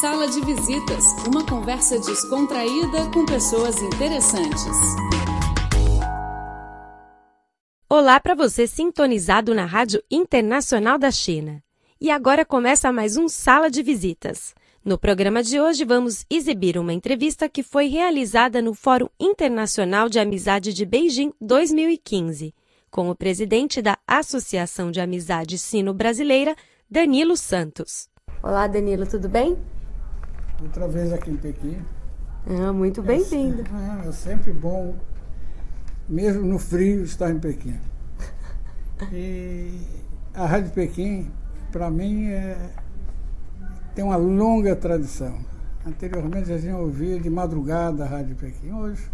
Sala de Visitas, uma conversa descontraída com pessoas interessantes. Olá para você sintonizado na Rádio Internacional da China. E agora começa mais um Sala de Visitas. No programa de hoje vamos exibir uma entrevista que foi realizada no Fórum Internacional de Amizade de Beijing 2015, com o presidente da Associação de Amizade Sino-Brasileira, Danilo Santos. Olá, Danilo, tudo bem? Outra vez aqui em Pequim. Ah, muito bem-vindo. É, é sempre bom, mesmo no frio, estar em Pequim. E a Rádio Pequim, para mim, é, tem uma longa tradição. Anteriormente a gente ouvia de madrugada a Rádio Pequim. Hoje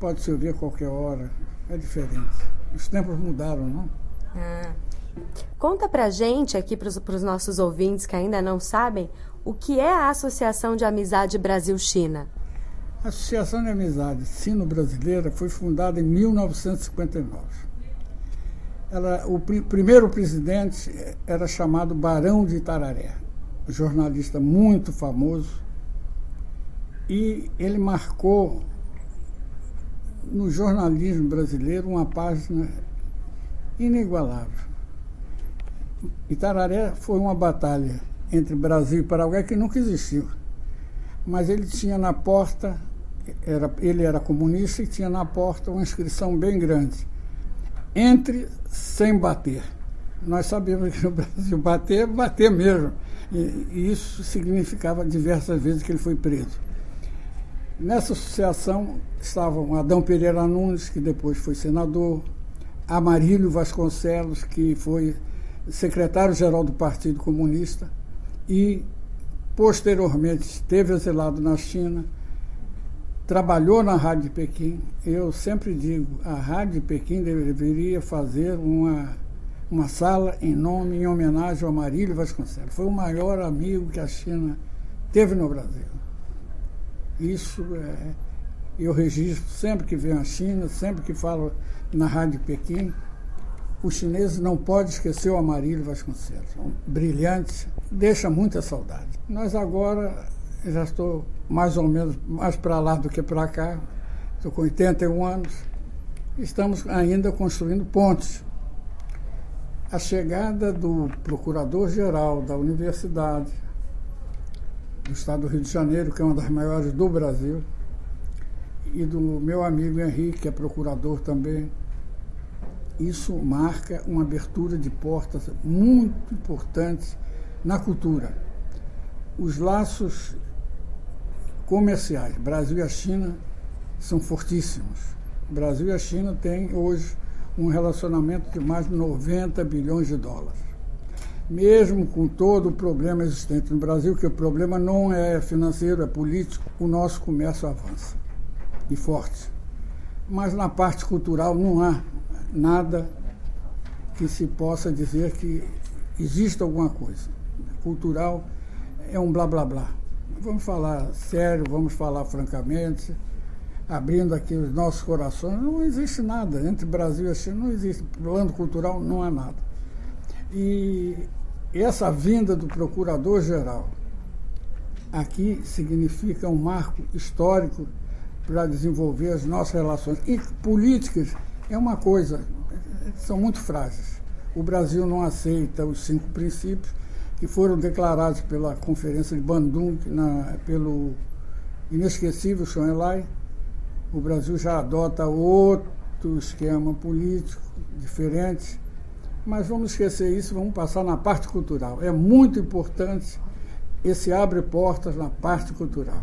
pode se ouvir a qualquer hora. É diferente. Os tempos mudaram, não? Ah. Conta pra gente aqui, para os nossos ouvintes que ainda não sabem, o que é a Associação de Amizade Brasil-China? A Associação de Amizade Sino-Brasileira foi fundada em 1959. Ela, o pr primeiro presidente era chamado Barão de Itararé, jornalista muito famoso, e ele marcou no jornalismo brasileiro uma página inigualável. Itararé foi uma batalha entre Brasil e Paraguai que nunca existiu. Mas ele tinha na porta, era, ele era comunista e tinha na porta uma inscrição bem grande. Entre sem bater. Nós sabemos que no Brasil bater bater mesmo. E, e isso significava diversas vezes que ele foi preso. Nessa associação estavam Adão Pereira Nunes, que depois foi senador, Amarílio Vasconcelos, que foi secretário-geral do Partido Comunista e, posteriormente, esteve exilado na China, trabalhou na Rádio de Pequim. Eu sempre digo, a Rádio de Pequim deveria fazer uma, uma sala em nome, em homenagem ao Marílio Vasconcelos. Foi o maior amigo que a China teve no Brasil. Isso é, eu registro sempre que venho à China, sempre que falo na Rádio de Pequim os chineses não podem esquecer o Amarílio Vasconcelos. Um brilhante, deixa muita saudade. Nós agora, já estou mais ou menos mais para lá do que para cá, estou com 81 anos, estamos ainda construindo pontes. A chegada do procurador-geral da universidade do estado do Rio de Janeiro, que é uma das maiores do Brasil, e do meu amigo Henrique, que é procurador também, isso marca uma abertura de portas muito importantes na cultura. Os laços comerciais, Brasil e a China, são fortíssimos. O Brasil e a China têm hoje um relacionamento de mais de 90 bilhões de dólares. Mesmo com todo o problema existente no Brasil, que o problema não é financeiro, é político, o nosso comércio avança e forte. Mas na parte cultural não há nada que se possa dizer que existe alguma coisa. Cultural é um blá blá blá. Vamos falar sério, vamos falar francamente, abrindo aqui os nossos corações. Não existe nada entre Brasil e China, não existe. Plano cultural não há nada. E essa vinda do procurador-geral aqui significa um marco histórico para desenvolver as nossas relações. E políticas é uma coisa, são muito frágeis. O Brasil não aceita os cinco princípios que foram declarados pela Conferência de Bandung, na, pelo inesquecível Schoenlai. O Brasil já adota outro esquema político diferente, mas vamos esquecer isso, vamos passar na parte cultural. É muito importante esse abre portas na parte cultural.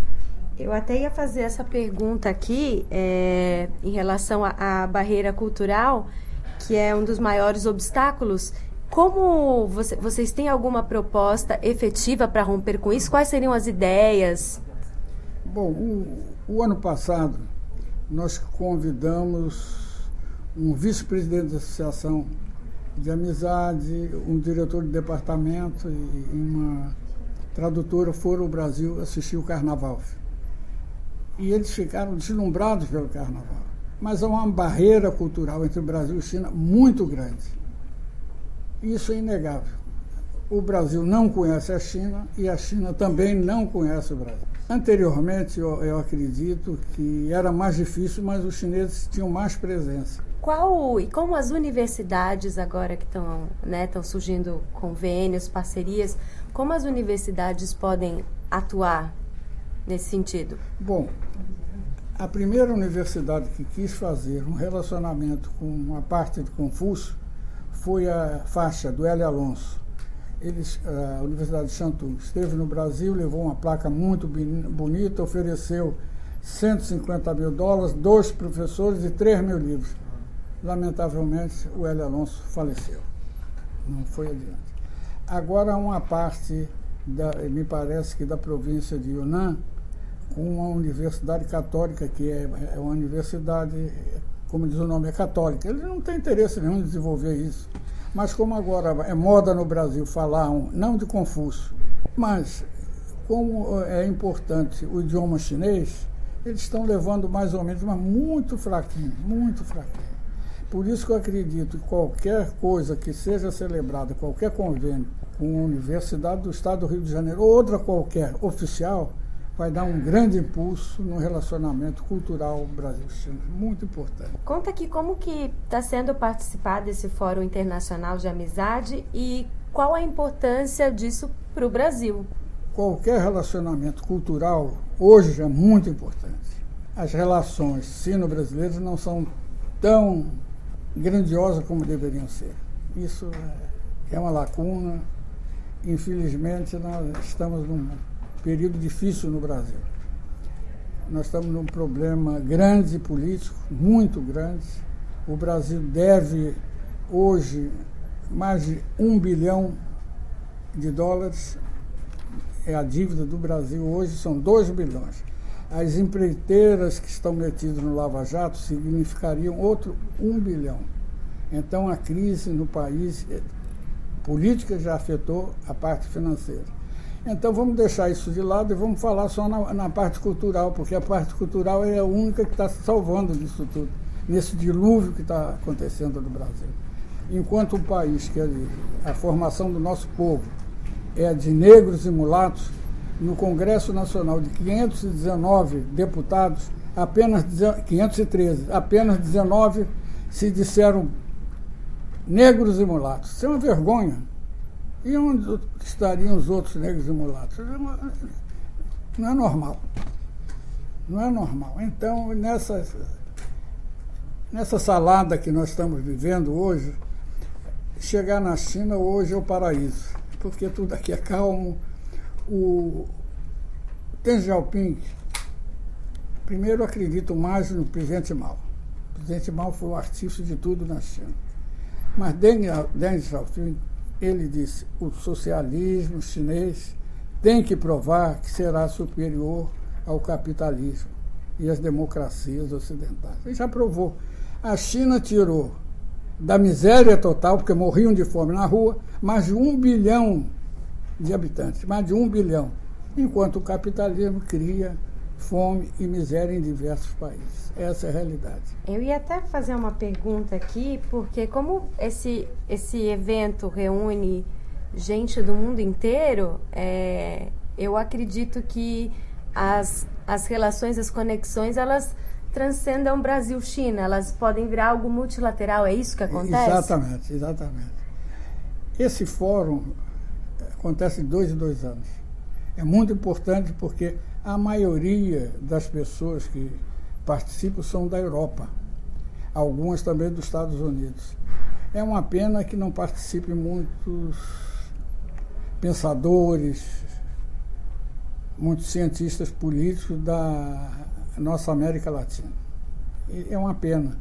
Eu até ia fazer essa pergunta aqui é, em relação à barreira cultural, que é um dos maiores obstáculos. Como você, vocês têm alguma proposta efetiva para romper com isso? Quais seriam as ideias? Bom, o, o ano passado nós convidamos um vice-presidente da Associação de Amizade, um diretor de departamento e uma tradutora foram ao Brasil assistir o Carnaval e eles ficaram deslumbrados pelo carnaval. Mas há uma barreira cultural entre o Brasil e China muito grande. Isso é inegável. o Brasil não conhece a China e a China também não conhece o Brasil. Anteriormente, eu, eu acredito que era mais difícil, mas os chineses tinham mais presença. Qual e como as universidades agora que estão né, surgindo convênios, parcerias, como as universidades podem atuar nesse sentido? Bom, a primeira universidade que quis fazer um relacionamento com uma parte de Confúcio foi a faixa do L. Alonso. Eles, a Universidade de Chantu esteve no Brasil, levou uma placa muito bonita, ofereceu 150 mil dólares, dois professores e 3 mil livros. Lamentavelmente, o L. Alonso faleceu. Não foi adiante. Agora, uma parte, da, me parece que da província de Yunnan, com uma universidade católica, que é, é uma universidade, como diz o nome, é católica. Eles não têm interesse nenhum em desenvolver isso. Mas como agora é moda no Brasil falar, um, não de Confúcio, mas como é importante o idioma chinês, eles estão levando mais ou menos, mas muito fraquinho, muito fraquinho. Por isso que eu acredito que qualquer coisa que seja celebrada, qualquer convênio com a Universidade do Estado do Rio de Janeiro, ou outra qualquer oficial, vai dar um grande impulso no relacionamento cultural Brasil-China, muito importante. Conta aqui como que está sendo participar desse Fórum Internacional de Amizade e qual a importância disso para o Brasil. Qualquer relacionamento cultural hoje é muito importante. As relações sino-brasileiras não são tão grandiosas como deveriam ser. Isso é uma lacuna. Infelizmente, nós estamos num período difícil no Brasil. Nós estamos num problema grande político, muito grande. O Brasil deve hoje mais de um bilhão de dólares. É a dívida do Brasil hoje, são dois bilhões. As empreiteiras que estão metidas no Lava Jato significariam outro um bilhão. Então a crise no país eh, política já afetou a parte financeira. Então vamos deixar isso de lado e vamos falar só na, na parte cultural, porque a parte cultural é a única que está salvando disso tudo, nesse dilúvio que está acontecendo no Brasil. Enquanto um país que é a formação do nosso povo é de negros e mulatos, no Congresso Nacional de 519 deputados, apenas 513, apenas 19 se disseram negros e mulatos. Isso é uma vergonha. E onde estariam os outros negros e mulatos? Não é normal. Não é normal. Então, nessa, nessa salada que nós estamos vivendo hoje, chegar na China hoje é o paraíso, porque tudo aqui é calmo. O Deng Xiaoping, primeiro acredito mais no presidente Mao. O presidente Mao foi o artista de tudo na China. Mas Deng, Deng Xiaoping ele disse: o socialismo chinês tem que provar que será superior ao capitalismo e às democracias ocidentais. Ele já provou. A China tirou da miséria total, porque morriam de fome na rua, mais de um bilhão de habitantes, mais de um bilhão, enquanto o capitalismo cria fome e miséria em diversos países. Essa é a realidade. Eu ia até fazer uma pergunta aqui, porque como esse, esse evento reúne gente do mundo inteiro, é, eu acredito que as, as relações, as conexões, elas transcendam Brasil-China, elas podem virar algo multilateral, é isso que acontece? Exatamente, exatamente. Esse fórum acontece de dois em dois anos. É muito importante porque a maioria das pessoas que participam são da Europa, algumas também dos Estados Unidos. É uma pena que não participem muitos pensadores, muitos cientistas políticos da nossa América Latina. É uma pena,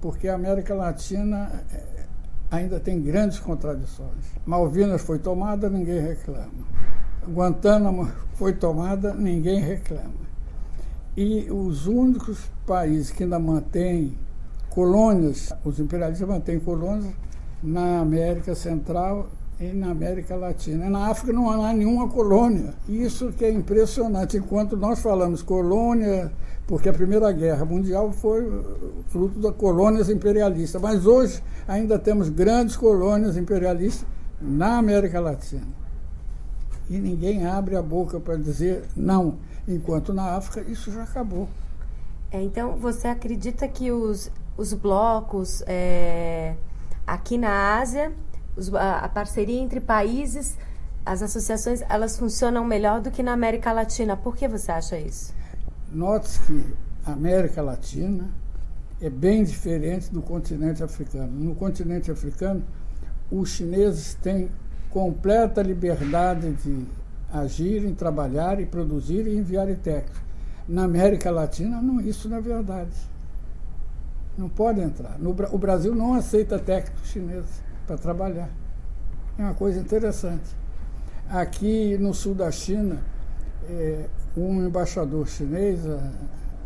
porque a América Latina eh, ainda tem grandes contradições. Malvinas foi tomada, ninguém reclama. Guantánamo foi tomada, ninguém reclama. E os únicos países que ainda mantêm colônias, os imperialistas mantêm colônias na América Central e na América Latina. Na África não há nenhuma colônia. Isso que é impressionante. Enquanto nós falamos colônia, porque a Primeira Guerra Mundial foi fruto das colônias imperialistas, mas hoje ainda temos grandes colônias imperialistas na América Latina. E ninguém abre a boca para dizer não, enquanto na África isso já acabou. É, então, você acredita que os, os blocos é, aqui na Ásia, os, a, a parceria entre países, as associações, elas funcionam melhor do que na América Latina. Por que você acha isso? Note que a América Latina é bem diferente do continente africano. No continente africano, os chineses têm completa liberdade de agirem, trabalhar e produzir e enviar técnicos. Na América Latina, não, isso não é verdade. Não pode entrar. No, o Brasil não aceita técnicos chineses para trabalhar. É uma coisa interessante. Aqui no sul da China, é, um embaixador chinês,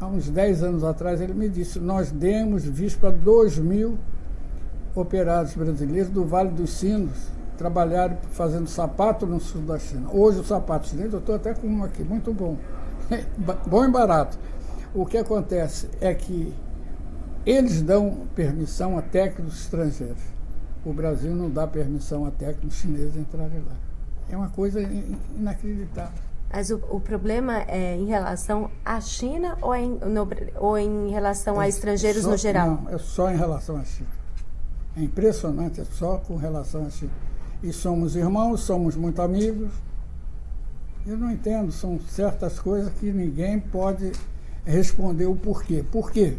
há uns 10 anos atrás, ele me disse: Nós demos visto para 2 mil operários brasileiros do Vale dos Sinos trabalharam fazendo sapato no sul da China. Hoje o sapato chinês, eu estou até com um aqui, muito bom. bom e barato. O que acontece é que eles dão permissão a técnicos estrangeiros. O Brasil não dá permissão a técnicos chineses entrarem lá. É uma coisa inacreditável. Mas o, o, problema é em relação à China ou em, no, ou em relação é a estrangeiros só, no geral? Não, é só em relação à China. É impressionante, é só com relação à China. E somos irmãos, somos muito amigos. Eu não entendo, são certas coisas que ninguém pode responder o porquê. Por quê?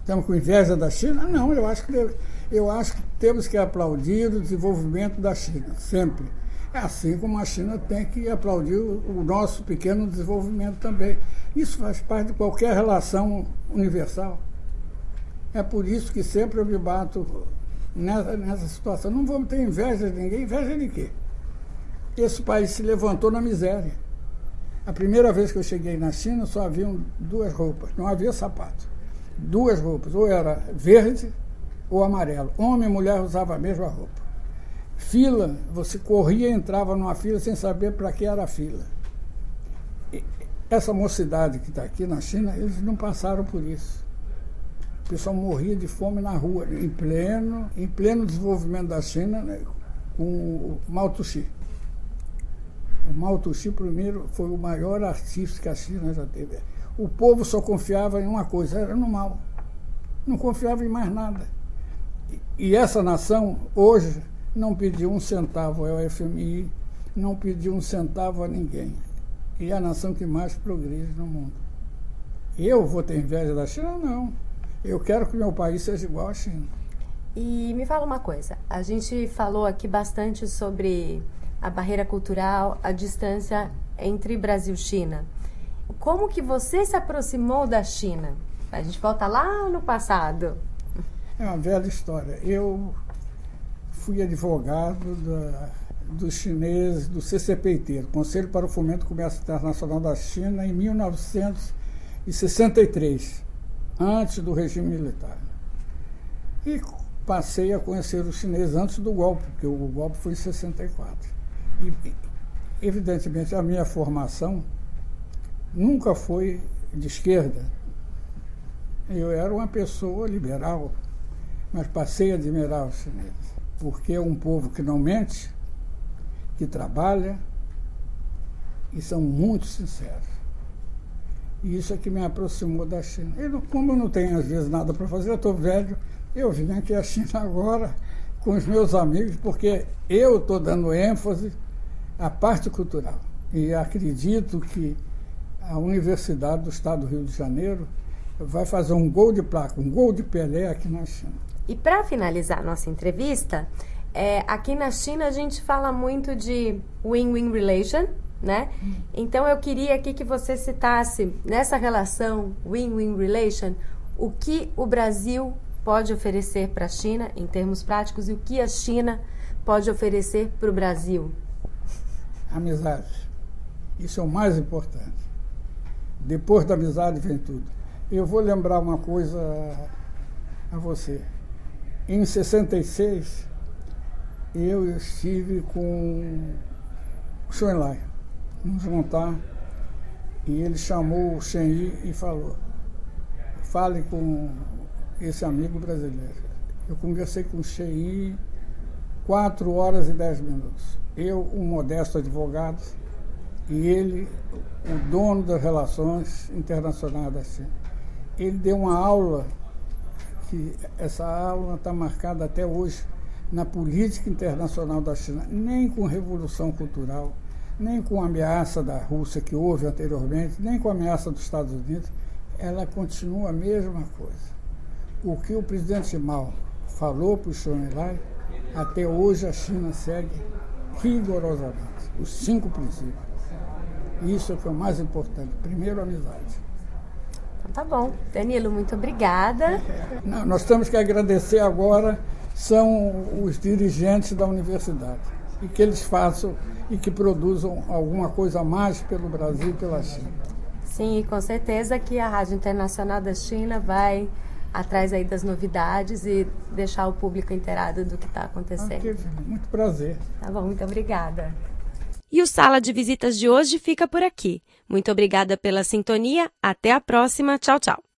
Estamos com inveja da China? Não, eu acho que, eu acho que temos que aplaudir o desenvolvimento da China, sempre é assim como a China tem que aplaudir o nosso pequeno desenvolvimento também. Isso faz parte de qualquer relação universal. É por isso que sempre eu me bato nessa, nessa situação. Não vamos ter inveja de ninguém. Inveja de quê? Esse país se levantou na miséria. A primeira vez que eu cheguei na China só haviam duas roupas, não havia sapato. Duas roupas, ou era verde ou amarelo. Homem e mulher usavam a mesma roupa. Fila, você corria e entrava numa fila sem saber para que era a fila. E essa mocidade que está aqui na China, eles não passaram por isso. O pessoal morria de fome na rua, em pleno, em pleno desenvolvimento da China, né, com o Mao Tse. O Mao Tse, primeiro, foi o maior artista que a China já teve. O povo só confiava em uma coisa, era no mal. Não confiava em mais nada. E essa nação, hoje, não pediu um centavo ao FMI, não pediu um centavo a ninguém. E é a nação que mais progride no mundo. Eu vou ter inveja da China? Não. Eu quero que meu país seja igual à China. E me fala uma coisa, a gente falou aqui bastante sobre a barreira cultural, a distância entre Brasil e China. Como que você se aproximou da China? A gente volta lá no passado. É uma velha história. Eu fui advogado da, dos chineses do CCPIT, Conselho para o Fomento do Comércio Internacional da China, em 1963, antes do regime militar. E passei a conhecer os chineses antes do golpe, porque o golpe foi em 64. E, evidentemente, a minha formação nunca foi de esquerda. Eu era uma pessoa liberal, mas passei a admirar os chineses porque é um povo que não mente, que trabalha e são muito sinceros. E isso é que me aproximou da China. Eu, como eu não tenho, às vezes, nada para fazer, eu estou velho, eu vim aqui à China agora com os meus amigos, porque eu estou dando ênfase à parte cultural. E acredito que a Universidade do Estado do Rio de Janeiro vai fazer um gol de placa, um gol de Pelé aqui na China. E para finalizar nossa entrevista, é, aqui na China a gente fala muito de win-win relation, né? Então eu queria aqui que você citasse nessa relação win-win relation o que o Brasil pode oferecer para a China em termos práticos e o que a China pode oferecer para o Brasil. Amizade. Isso é o mais importante. Depois da amizade vem tudo. Eu vou lembrar uma coisa a você. Em 66, eu estive com o Vamos montar, e ele chamou o Shen Yi e falou, fale com esse amigo brasileiro. Eu conversei com o Shen Yi, quatro horas e dez minutos. Eu, um modesto advogado, e ele, o dono das relações internacionais da China. Ele deu uma aula, que essa aula está marcada até hoje na política internacional da China, nem com revolução cultural, nem com a ameaça da Rússia que houve anteriormente, nem com a ameaça dos Estados Unidos, ela continua a mesma coisa. O que o presidente Mao falou para o Xi até hoje a China segue rigorosamente os cinco princípios. Isso é o que é o mais importante. Primeiro, amizade. Então, tá bom. Danilo, muito obrigada. Não, nós temos que agradecer agora são os dirigentes da universidade e que eles façam e que produzam alguma coisa a mais pelo Brasil e pela China. Sim, com certeza que a Rádio Internacional da China vai atrás aí das novidades e deixar o público inteirado do que está acontecendo. muito prazer. Tá bom, muito obrigada. E o Sala de Visitas de hoje fica por aqui. Muito obrigada pela sintonia. Até a próxima. Tchau, tchau.